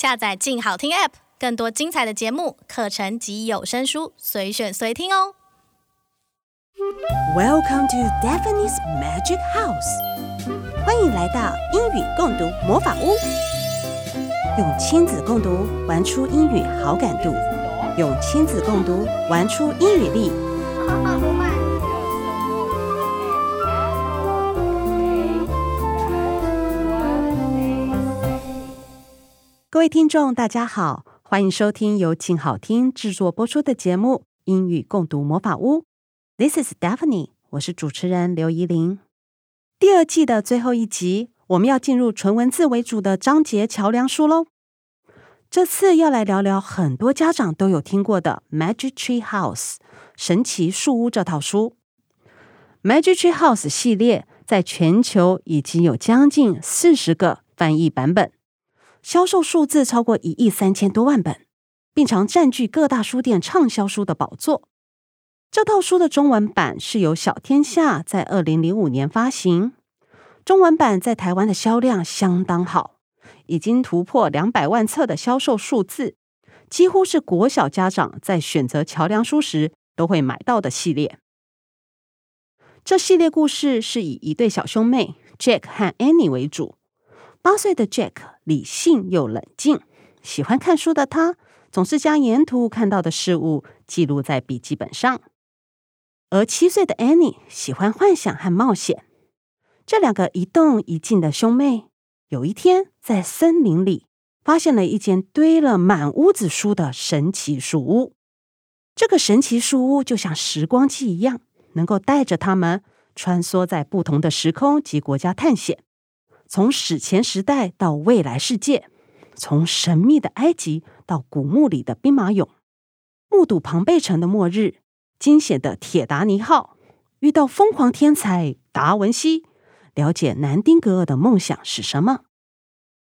下载“静好听 ”App，更多精彩的节目、课程及有声书，随选随听哦。Welcome to Daphne's Magic House，欢迎来到英语共读魔法屋。用亲子共读玩出英语好感度，用亲子共读玩出英语力。各位听众，大家好，欢迎收听由静好听制作播出的节目《英语共读魔法屋》。This is Daphne，我是主持人刘怡伶。第二季的最后一集，我们要进入纯文字为主的章节桥梁书喽。这次要来聊聊很多家长都有听过的《Magic Tree House》神奇树屋这套书。《Magic Tree House》系列在全球已经有将近四十个翻译版本。销售数字超过一亿三千多万本，并常占据各大书店畅销书的宝座。这套书的中文版是由小天下在二零零五年发行，中文版在台湾的销量相当好，已经突破两百万册的销售数字，几乎是国小家长在选择桥梁书时都会买到的系列。这系列故事是以一对小兄妹 Jack 和 Annie 为主。八岁的 Jack 理性又冷静，喜欢看书的他总是将沿途看到的事物记录在笔记本上。而七岁的 Annie 喜欢幻想和冒险。这两个一动一静的兄妹，有一天在森林里发现了一间堆了满屋子书的神奇树屋。这个神奇树屋就像时光机一样，能够带着他们穿梭在不同的时空及国家探险。从史前时代到未来世界，从神秘的埃及到古墓里的兵马俑，目睹庞贝城的末日，惊险的铁达尼号，遇到疯狂天才达文西，了解南丁格尔的梦想是什么。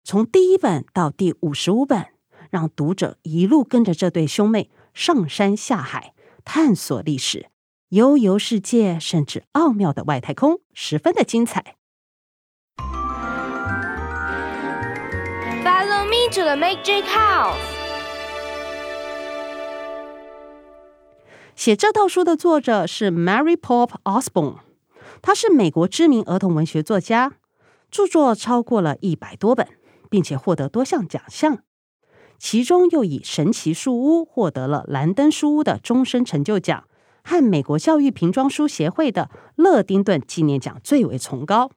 从第一本到第五十五本，让读者一路跟着这对兄妹上山下海，探索历史、悠游世界，甚至奥妙的外太空，十分的精彩。Follow me to the Magic House。写这套书的作者是 Mary Pope Osborne，她是美国知名儿童文学作家，著作超过了一百多本，并且获得多项奖项，其中又以《神奇树屋》获得了兰登书屋的终身成就奖和美国教育瓶装书协会的勒丁顿纪念奖最为崇高。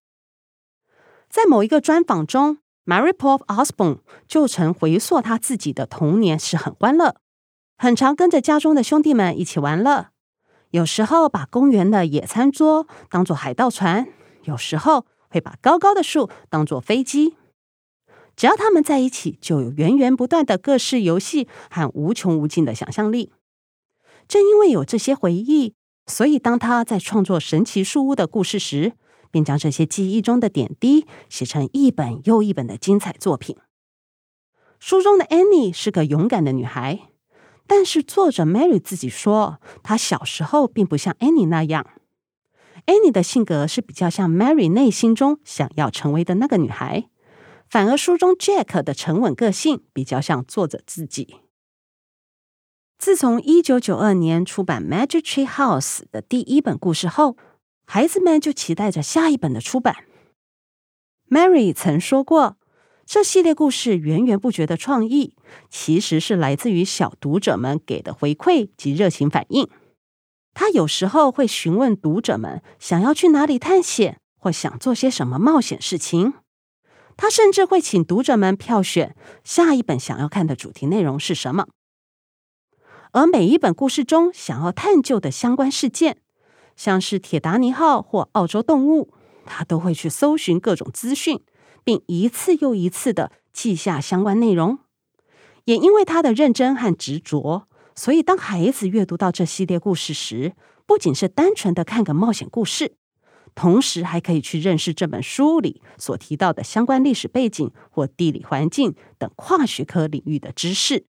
在某一个专访中，Mary Pope Osborne 就曾回溯他自己的童年是很欢乐，很常跟着家中的兄弟们一起玩乐。有时候把公园的野餐桌当做海盗船，有时候会把高高的树当做飞机。只要他们在一起，就有源源不断的各式游戏和无穷无尽的想象力。正因为有这些回忆，所以当他在创作《神奇树屋》的故事时，并将这些记忆中的点滴写成一本又一本的精彩作品。书中的 Annie 是个勇敢的女孩，但是作者 Mary 自己说，她小时候并不像 Annie 那样。Annie 的性格是比较像 Mary 内心中想要成为的那个女孩，反而书中 Jack 的沉稳个性比较像作者自己。自从一九九二年出版《Magic Tree House》的第一本故事后，孩子们就期待着下一本的出版。Mary 曾说过，这系列故事源源不绝的创意，其实是来自于小读者们给的回馈及热情反应。他有时候会询问读者们想要去哪里探险，或想做些什么冒险事情。他甚至会请读者们票选下一本想要看的主题内容是什么。而每一本故事中想要探究的相关事件，像是铁达尼号或澳洲动物，他都会去搜寻各种资讯，并一次又一次的记下相关内容。也因为他的认真和执着，所以当孩子阅读到这系列故事时，不仅是单纯的看个冒险故事，同时还可以去认识这本书里所提到的相关历史背景或地理环境等跨学科领域的知识。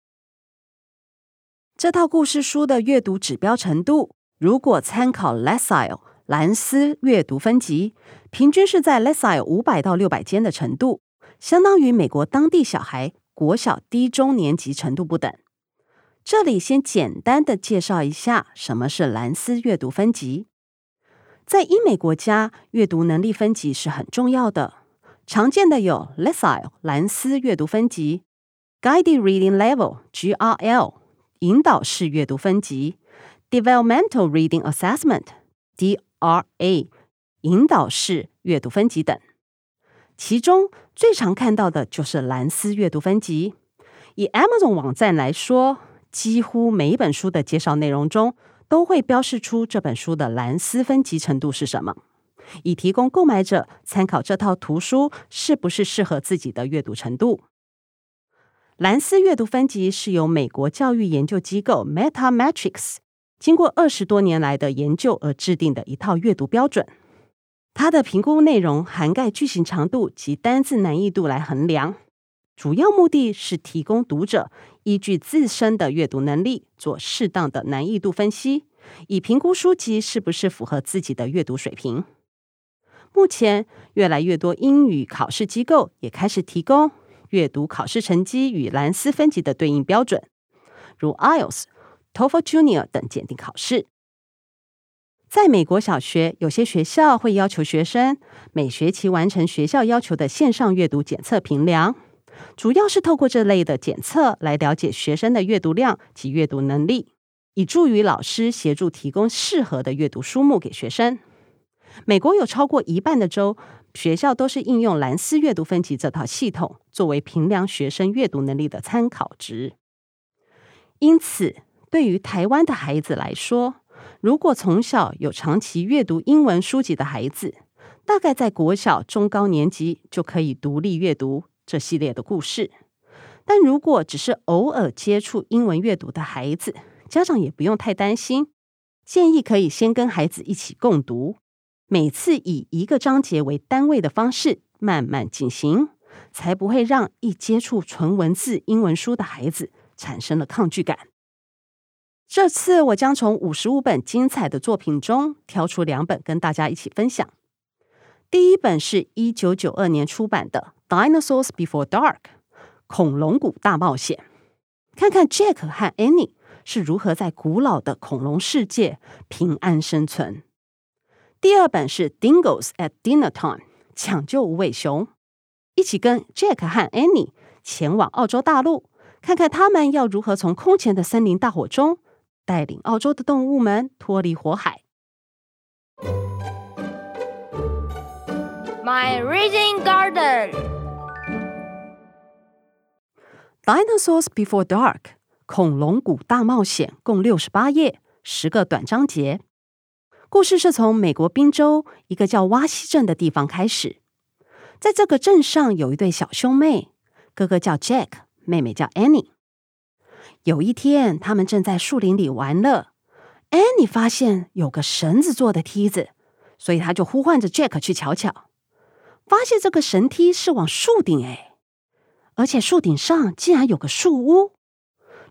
这套故事书的阅读指标程度。如果参考 Lassile 兰斯阅读分级，平均是在 Lesile 五百到六百间的程度，相当于美国当地小孩国小低中年级程度不等。这里先简单的介绍一下什么是兰斯阅读分级。在英美国家，阅读能力分级是很重要的。常见的有 LASALE 兰斯阅读分级、Guided Reading Level GRL 引导式阅读分级、Developmental Reading Assessment DRA 引导式阅读分级等。其中最常看到的就是蓝思阅读分级。以 Amazon 网站来说，几乎每一本书的介绍内容中都会标示出这本书的蓝思分级程度是什么，以提供购买者参考这套图书是不是适合自己的阅读程度。蓝思阅读分级是由美国教育研究机构 Metametrics 经过二十多年来的研究而制定的一套阅读标准。它的评估内容涵盖句型长度及单字难易度来衡量，主要目的是提供读者依据自身的阅读能力做适当的难易度分析，以评估书籍是不是符合自己的阅读水平。目前，越来越多英语考试机构也开始提供阅读考试成绩与兰斯分级的对应标准，如 IELTS、TOEFL Junior 等检定考试。在美国小学，有些学校会要求学生每学期完成学校要求的线上阅读检测评量，主要是透过这类的检测来了解学生的阅读量及阅读能力，以助于老师协助提供适合的阅读书目给学生。美国有超过一半的州学校都是应用兰斯阅读分级这套系统作为评量学生阅读能力的参考值。因此，对于台湾的孩子来说，如果从小有长期阅读英文书籍的孩子，大概在国小中高年级就可以独立阅读这系列的故事。但如果只是偶尔接触英文阅读的孩子，家长也不用太担心。建议可以先跟孩子一起共读，每次以一个章节为单位的方式慢慢进行，才不会让一接触纯文字英文书的孩子产生了抗拒感。这次我将从五十五本精彩的作品中挑出两本跟大家一起分享。第一本是一九九二年出版的《Dinosaurs Before Dark》恐龙谷大冒险，看看 Jack 和 Annie 是如何在古老的恐龙世界平安生存。第二本是《Dingos at Dinner Time》抢救无尾熊，一起跟 Jack 和 Annie 前往澳洲大陆，看看他们要如何从空前的森林大火中。带领澳洲的动物们脱离火海。My Reading Garden。Dinosaurs Before Dark，恐龙谷大冒险，共六十八页，十个短章节。故事是从美国宾州一个叫蛙溪镇的地方开始。在这个镇上有一对小兄妹，哥哥叫 Jack，妹妹叫 Annie。有一天，他们正在树林里玩乐。Annie 发现有个绳子做的梯子，所以他就呼唤着 Jack 去瞧瞧。发现这个绳梯是往树顶哎，而且树顶上竟然有个树屋。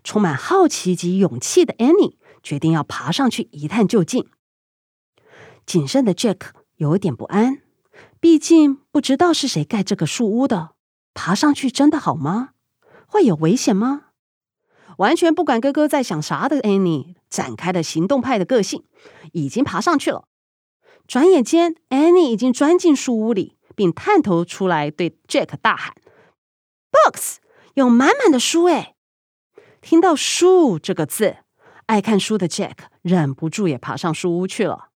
充满好奇及勇气的 Annie 决定要爬上去一探究竟。谨慎的 Jack 有点不安，毕竟不知道是谁盖这个树屋的。爬上去真的好吗？会有危险吗？完全不管哥哥在想啥的 Annie 展开了行动派的个性，已经爬上去了。转眼间，Annie 已经钻进树屋里，并探头出来对 Jack 大喊：“Books，有满满的书哎！”听到“书”这个字，爱看书的 Jack 忍不住也爬上树屋去了。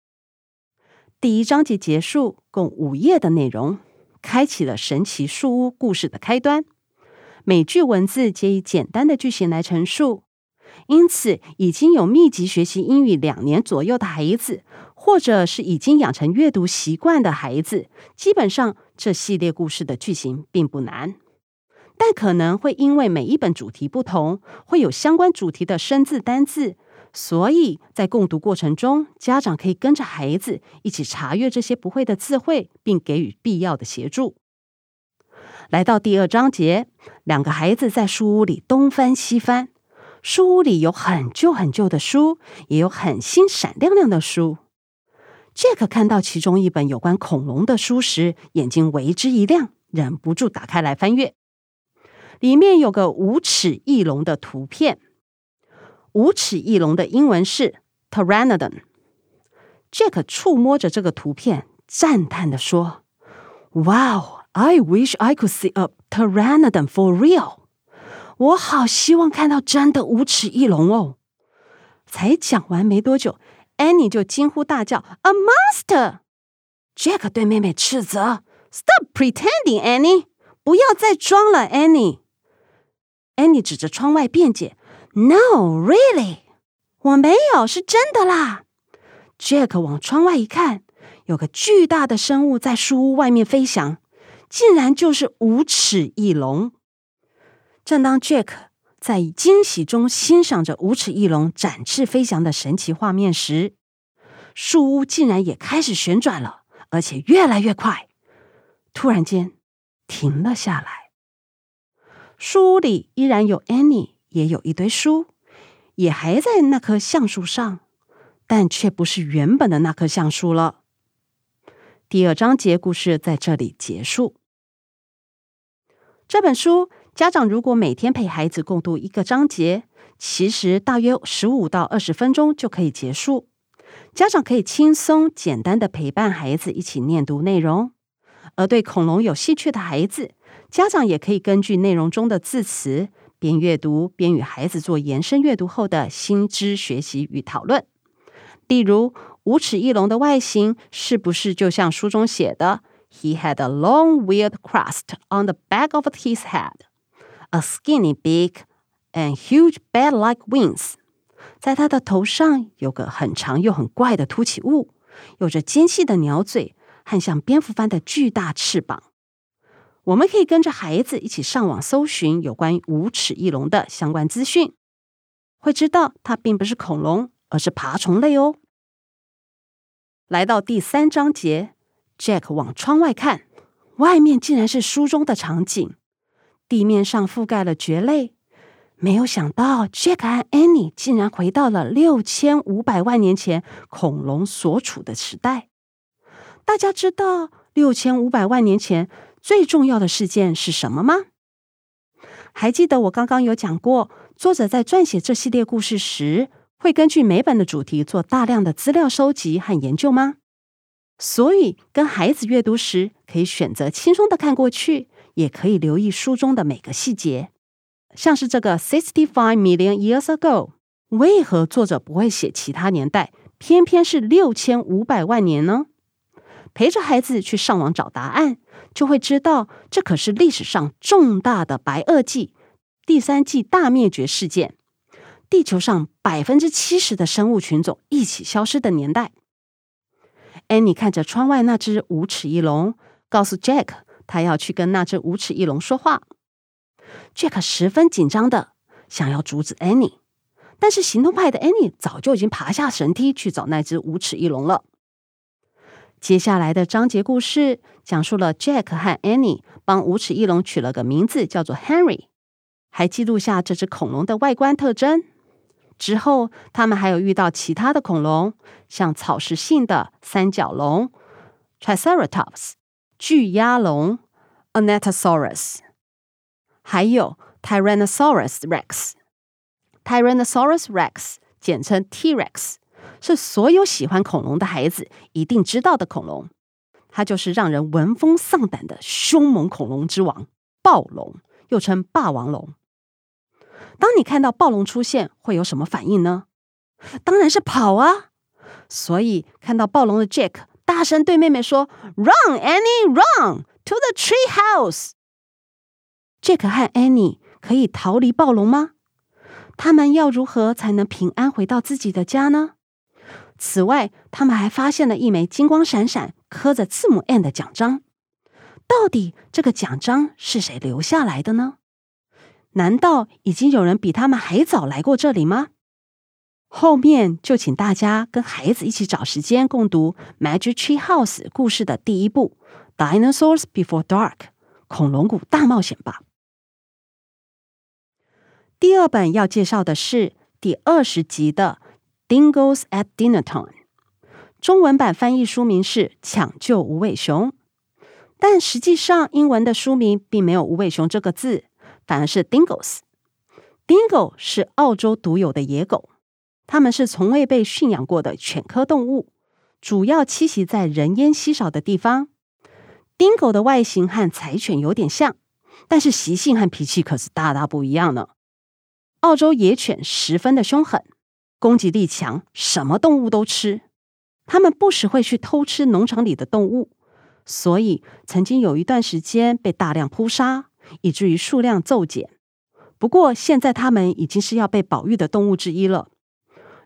第一章节结束，共五页的内容，开启了神奇树屋故事的开端。每句文字皆以简单的句型来陈述，因此已经有密集学习英语两年左右的孩子，或者是已经养成阅读习惯的孩子，基本上这系列故事的句型并不难。但可能会因为每一本主题不同，会有相关主题的生字单字，所以在共读过程中，家长可以跟着孩子一起查阅这些不会的字汇，并给予必要的协助。来到第二章节，两个孩子在书屋里东翻西翻。书屋里有很旧很旧的书，也有很新闪亮亮的书。杰克看到其中一本有关恐龙的书时，眼睛为之一亮，忍不住打开来翻阅。里面有个无齿翼龙的图片。无齿翼龙的英文是 Pteranodon。Jack 触摸着这个图片，赞叹地说哇哦 I wish I could see a Pteranodon for real。”我好希望看到真的无齿翼龙哦！才讲完没多久，Annie 就惊呼大叫：“A monster！”Jack 对妹妹斥责：“Stop pretending, Annie！不要再装了，Annie。” Annie 指着窗外辩解：“No, really，我没有，是真的啦。”Jack 往窗外一看，有个巨大的生物在树屋外面飞翔， 竟然就是无齿翼龙。正当 Jack 在惊喜中欣赏着无齿翼龙展翅飞翔的神奇画面时，树屋竟然也开始旋转了，而且越来越快。突然间，停了下来。树屋里依然有 Annie，也有一堆书，也还在那棵橡树上，但却不是原本的那棵橡树了。第二章节故事在这里结束。这本书。家长如果每天陪孩子共读一个章节，其实大约十五到二十分钟就可以结束。家长可以轻松简单的陪伴孩子一起念读内容，而对恐龙有兴趣的孩子，家长也可以根据内容中的字词，边阅读边与孩子做延伸阅读后的新知学习与讨论。例如，无齿翼龙的外形是不是就像书中写的？He had a long, weird crust on the back of his head. A skinny beak and huge bat-like wings，在它的头上有个很长又很怪的凸起物，有着尖细的鸟嘴和像蝙蝠般的巨大翅膀。我们可以跟着孩子一起上网搜寻有关无齿翼龙的相关资讯，会知道它并不是恐龙，而是爬虫类哦。来到第三章节，Jack 往窗外看，外面竟然是书中的场景。地面上覆盖了蕨类，没有想到 Jack 和 Annie 竟然回到了六千五百万年前恐龙所处的时代。大家知道六千五百万年前最重要的事件是什么吗？还记得我刚刚有讲过，作者在撰写这系列故事时，会根据每本的主题做大量的资料收集和研究吗？所以跟孩子阅读时，可以选择轻松的看过去。也可以留意书中的每个细节，像是这个 sixty-five million years ago，为何作者不会写其他年代，偏偏是六千五百万年呢？陪着孩子去上网找答案，就会知道这可是历史上重大的白垩纪第三纪大灭绝事件，地球上百分之七十的生物群种一起消失的年代。安妮看着窗外那只无齿翼龙，告诉 Jack。他要去跟那只无齿翼龙说话，Jack 十分紧张的想要阻止 Annie，但是行动派的 Annie 早就已经爬下绳梯去找那只无齿翼龙了。接下来的章节故事讲述了 Jack 和 Annie 帮无齿翼龙取了个名字，叫做 Henry，还记录下这只恐龙的外观特征。之后，他们还有遇到其他的恐龙，像草食性的三角龙 Triceratops。巨鸭龙 Anatosaurus，还有 Tyrannosaurus Rex。Tyrannosaurus Rex 简称 T-Rex，是所有喜欢恐龙的孩子一定知道的恐龙。它就是让人闻风丧胆的凶猛恐龙之王——暴龙，又称霸王龙。当你看到暴龙出现，会有什么反应呢？当然是跑啊！所以看到暴龙的 Jack。大声对妹妹说：“Run, Annie, run to the tree house。” Jack 和 Annie 可以逃离暴龙吗？他们要如何才能平安回到自己的家呢？此外，他们还发现了一枚金光闪闪、刻着字母 N 的奖章。到底这个奖章是谁留下来的呢？难道已经有人比他们还早来过这里吗？后面就请大家跟孩子一起找时间共读《Magic Tree House》故事的第一部《Dinosaurs Before Dark》恐龙谷大冒险吧。第二本要介绍的是第二十集的《Dingoes at Dinner Time》，中文版翻译书名是《抢救无尾熊》，但实际上英文的书名并没有“无尾熊”这个字，反而是 Dingoes。Dingo 是澳洲独有的野狗，它们是从未被驯养过的犬科动物，主要栖息在人烟稀少的地方。Dingo 的外形和柴犬有点像，但是习性和脾气可是大大不一样呢。澳洲野犬十分的凶狠，攻击力强，什么动物都吃。它们不时会去偷吃农场里的动物，所以曾经有一段时间被大量扑杀，以至于数量骤减。不过现在它们已经是要被保育的动物之一了。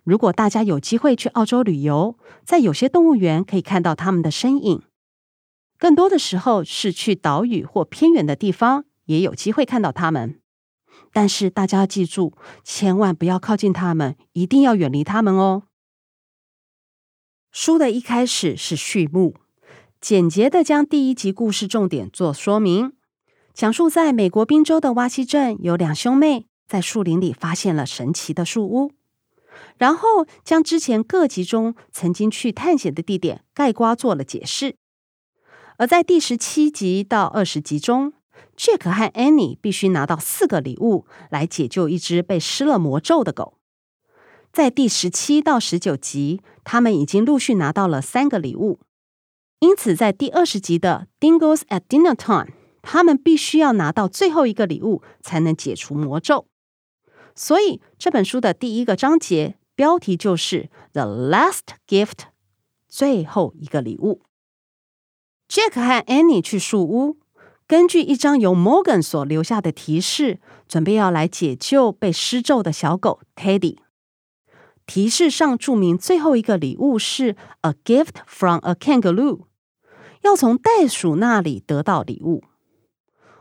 如果大家有机会去澳洲旅游，在有些动物园可以看到它们的身影。更多的时候是去岛屿或偏远的地方，也有机会看到它们。但是大家要记住，千万不要靠近它们，一定要远离它们哦。书的一开始是序幕，简洁的将第一集故事重点做说明，讲述在美国宾州的瓦西镇有两兄妹在树林里发现了神奇的树屋，然后将之前各集中曾经去探险的地点盖瓜做了解释。而在第十七集到二十集中，Jack 和 Annie 必须拿到四个礼物来解救一只被施了魔咒的狗。在第十七到十九集，他们已经陆续拿到了三个礼物，因此在第二十集的 Dingoes at Dinner Time，他们必须要拿到最后一个礼物才能解除魔咒。所以这本书的第一个章节标题就是 The Last Gift，最后一个礼物。Jack 和 Annie 去树屋，根据一张由 Morgan 所留下的提示，准备要来解救被施咒的小狗 Teddy。提示上注明最后一个礼物是 A gift from a kangaroo，要从袋鼠那里得到礼物。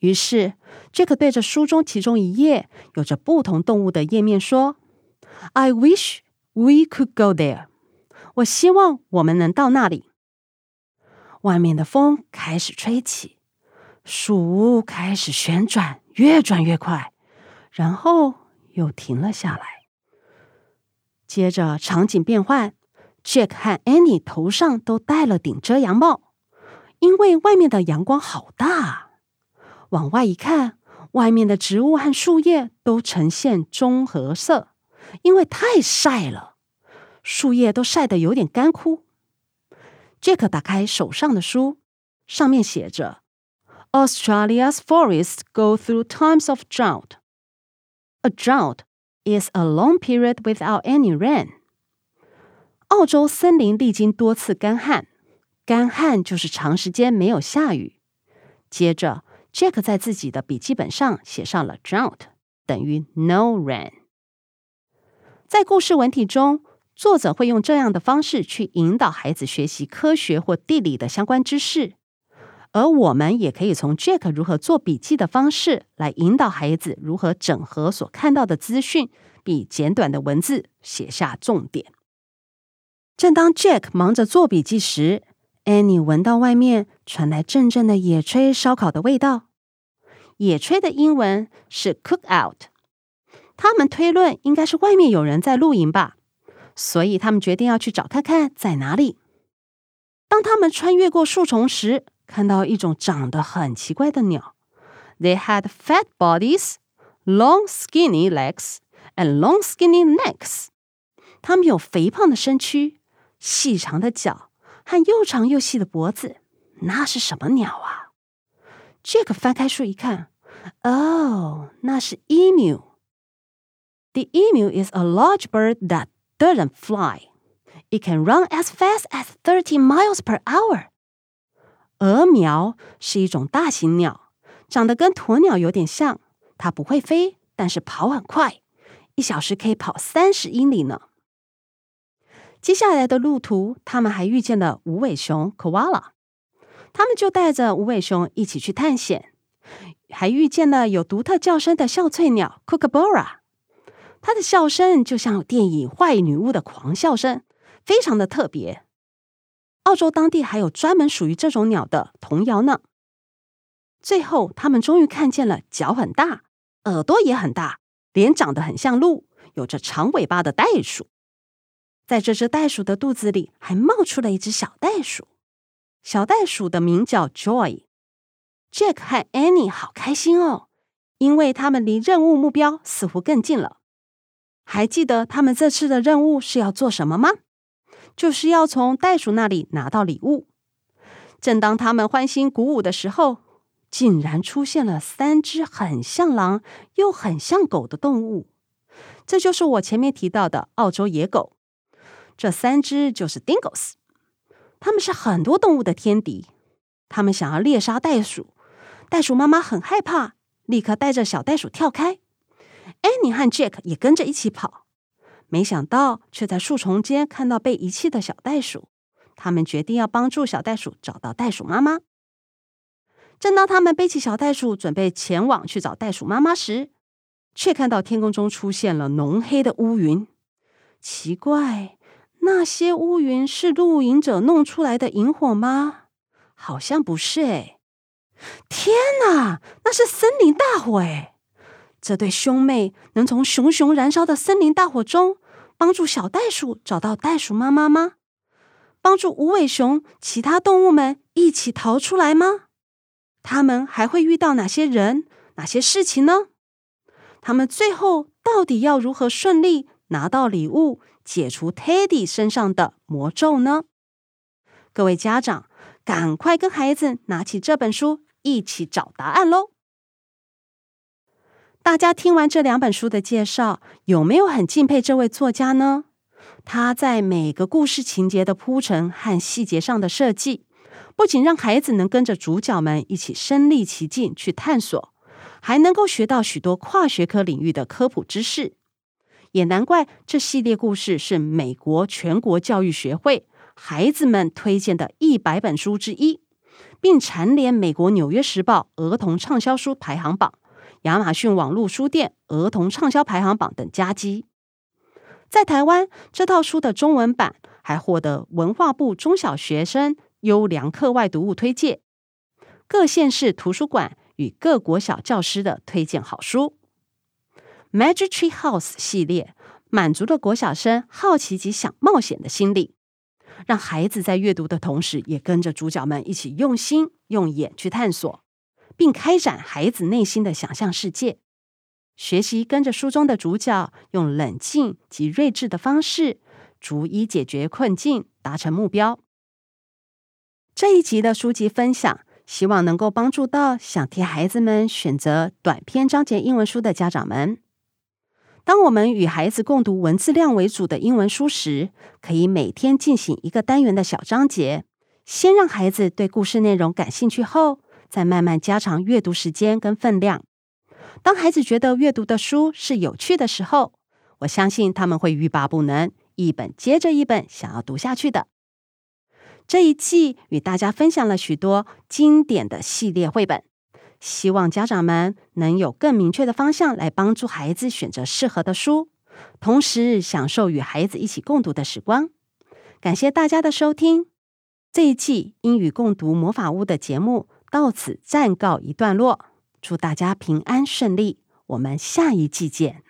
于是，Jack 对着书中其中一页有着不同动物的页面说：“I wish we could go there. 我希望我们能到那里。”外面的风开始吹起，树屋开始旋转，越转越快，然后又停了下来。接着场景变换，Jack 和 Annie 头上都戴了顶遮阳帽，因为外面的阳光好大。往外一看，外面的植物和树叶都呈现棕褐色，因为太晒了，树叶都晒得有点干枯。杰克打开手上的书，上面写着：“Australia's forests go through times of drought. A drought is a long period without any rain.” 澳洲森林历经多次干旱，干旱就是长时间没有下雨。接着，Jack 在自己的笔记本上写上了 “drought” 等于 “no rain”。在故事文体中。作者会用这样的方式去引导孩子学习科学或地理的相关知识，而我们也可以从 Jack 如何做笔记的方式来引导孩子如何整合所看到的资讯，并简短的文字写下重点。正当 Jack 忙着做笔记时，Annie 闻到外面传来阵阵的野炊烧烤的味道。野炊的英文是 cook out，他们推论应该是外面有人在露营吧。所以他们决定要去找看看在哪里。当他们穿越过树丛时，看到一种长得很奇怪的鸟。They had fat bodies, long skinny legs, and long skinny necks. 它们有肥胖的身躯、细长的脚和又长又细的脖子。那是什么鸟啊？Jack 翻开书一看，哦，那是 emu。The emu is a large bird that Doesn't fly. It can run as fast as thirty miles per hour. 鴯鶓是一种大型鸟，长得跟鸵鸟有点像。它不会飞，但是跑很快，一小时可以跑三十英里呢。 接下来的路途，他们还遇见了无尾熊 Koala，他们就带着无尾熊一起去探险。还遇见了有独特叫声的笑翠鸟 Kookaburra，它的笑声就像电影《坏女巫》的狂笑声，非常的特别。澳洲当地还有专门属于这种鸟的童谣呢。最后，他们终于看见了脚很大、耳朵也很大、脸长得很像鹿、有着长尾巴的袋鼠。在这只袋鼠的肚子里，还冒出了一只小袋鼠。小袋鼠的名叫 Joy。Jack 和 Annie 好开心哦，因为他们离任务目标似乎更近了。还记得他们这次的任务是要做什么吗？就是要从袋鼠那里拿到礼物。正当他们欢欣鼓舞的时候，竟然出现了三只很像狼又很像狗的动物。这就是我前面提到的澳洲野狗。这三只就是 Dingoes，他们是很多动物的天敌。他们想要猎杀袋鼠。袋鼠妈妈很害怕，立刻带着小袋鼠跳开。Annie 和 Jack 也跟着一起跑，没想到却在树丛间看到被遗弃的小袋鼠。他们决定要帮助小袋鼠找到袋鼠妈妈。正当他们背起小袋鼠准备前往去找袋鼠妈妈时，却看到天空中出现了浓黑的乌云。奇怪，那些乌云是露营者弄出来的萤火吗？好像不是诶。天哪，那是森林大火诶！这对兄妹能从熊熊燃烧的森林大火中帮助小袋鼠找到袋鼠妈妈吗？帮助无尾熊、其他动物们一起逃出来吗？他们还会遇到哪些人、哪些事情呢？他们最后到底要如何顺利拿到礼物，解除 Teddy 身上的魔咒呢？各位家长，赶快跟孩子拿起这本书。一起找答案喽！大家听完这两本书的介绍，有没有很敬佩这位作家呢？他在每个故事情节的铺陈和细节上的设计，不仅让孩子能跟着主角们一起身历其境去探索，还能够学到许多跨学科领域的科普知识。也难怪这系列故事是美国全国教育学会孩子们推荐的一百本书之一。并蝉联美国《纽约时报》儿童畅销书排行榜、亚马逊网络书店儿童畅销排行榜等佳绩。在台湾，这套书的中文版还获得文化部中小学生优良课外读物推荐，各县市图书馆与各国小教师的推荐好书。Magic Tree House 系列满足了国小生好奇及想冒险的心理。让孩子在阅读的同时，也跟着主角们一起用心用眼去探索，并开展孩子内心的想象世界，学习跟着书中的主角，用冷静及睿智的方式，逐一解决困境，达成目标。这一集的书籍分享，希望能够帮助到想替孩子们选择短篇章节英文书的家长们。当我们与孩子共读文字量为主的英文书时，可以每天进行一个单元的小章节，先让孩子对故事内容感兴趣后，再慢慢加长阅读时间跟分量。当孩子觉得阅读的书是有趣的时候，我相信他们会欲罢不能，一本接着一本想要读下去的。这一季与大家分享了许多经典的系列绘本。希望家长们能有更明确的方向来帮助孩子选择适合的书，同时享受与孩子一起共读的时光。感谢大家的收听，这一季英语共读魔法屋的节目到此暂告一段落。祝大家平安顺利，我们下一季见。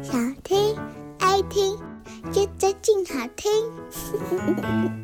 想听爱听，接着静好听。